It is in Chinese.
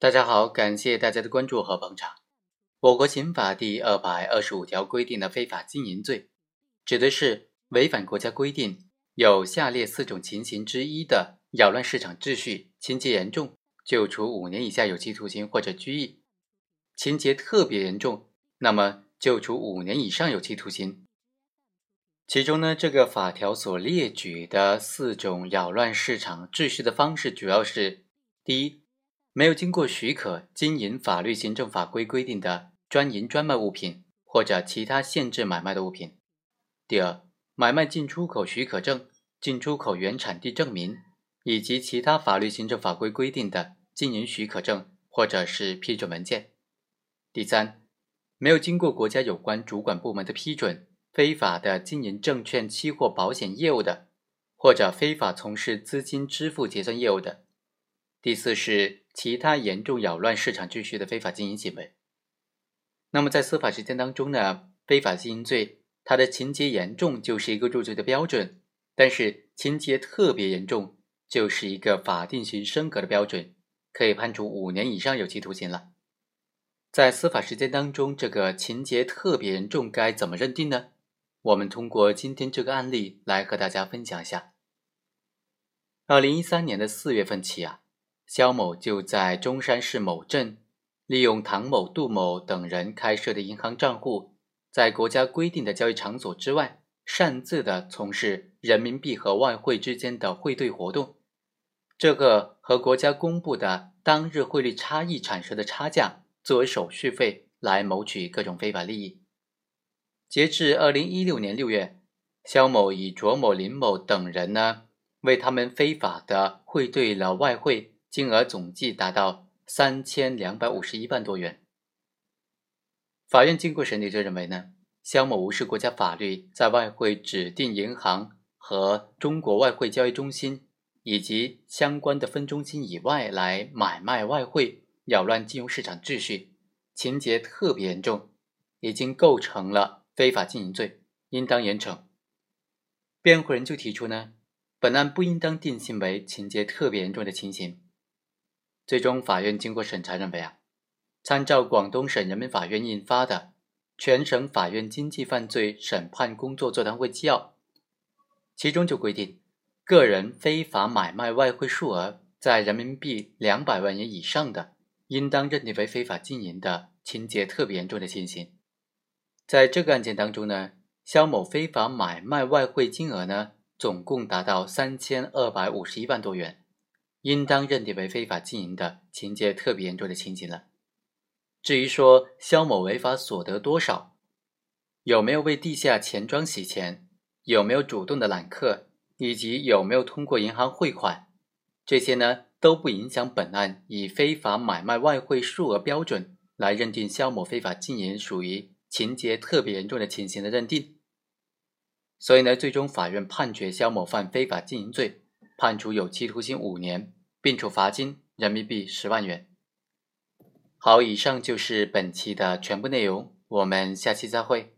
大家好，感谢大家的关注和捧场。我国刑法第二百二十五条规定的非法经营罪，指的是违反国家规定有下列四种情形之一的，扰乱市场秩序，情节严重，就处五年以下有期徒刑或者拘役；情节特别严重，那么就处五年以上有期徒刑。其中呢，这个法条所列举的四种扰乱市场秩序的方式，主要是：第一，没有经过许可经营法律、行政法规规定的专营专卖物品或者其他限制买卖的物品；第二，买卖进出口许可证、进出口原产地证明以及其他法律、行政法规规定的经营许可证或者是批准文件；第三，没有经过国家有关主管部门的批准。非法的经营证券、期货、保险业务的，或者非法从事资金支付结算业务的。第四是其他严重扰乱市场秩序的非法经营行为。那么在司法实践当中呢，非法经营罪它的情节严重就是一个入罪的标准，但是情节特别严重就是一个法定刑升格的标准，可以判处五年以上有期徒刑了。在司法实践当中，这个情节特别严重该怎么认定呢？我们通过今天这个案例来和大家分享一下。二零一三年的四月份起啊，肖某就在中山市某镇利用唐某、杜某等人开设的银行账户，在国家规定的交易场所之外，擅自的从事人民币和外汇之间的汇兑活动。这个和国家公布的当日汇率差异产生的差价作为手续费，来谋取各种非法利益。截至二零一六年六月，肖某以卓某、林某等人呢，为他们非法的汇兑了外汇，金额总计达到三千两百五十一万多元。法院经过审理就认为呢，肖某无视国家法律，在外汇指定银行和中国外汇交易中心以及相关的分中心以外来买卖外汇，扰乱金融市场秩序，情节特别严重，已经构成了。非法经营罪应当严惩。辩护人就提出呢，本案不应当定性为情节特别严重的情形。最终法院经过审查认为啊，参照广东省人民法院印发的《全省法院经济犯罪审判工作座谈会纪要》，其中就规定，个人非法买卖外汇数额在人民币两百万元以上的，应当认定为非法经营的情节特别严重的情形。在这个案件当中呢，肖某非法买卖外汇金额呢，总共达到三千二百五十一万多元，应当认定为非法经营的情节特别严重的情形了。至于说肖某违法所得多少，有没有为地下钱庄洗钱，有没有主动的揽客，以及有没有通过银行汇款，这些呢都不影响本案以非法买卖外汇数额标准来认定肖某非法经营属于。情节特别严重的情形的认定，所以呢，最终法院判决肖某犯非法经营罪，判处有期徒刑五年，并处罚金人民币十万元。好，以上就是本期的全部内容，我们下期再会。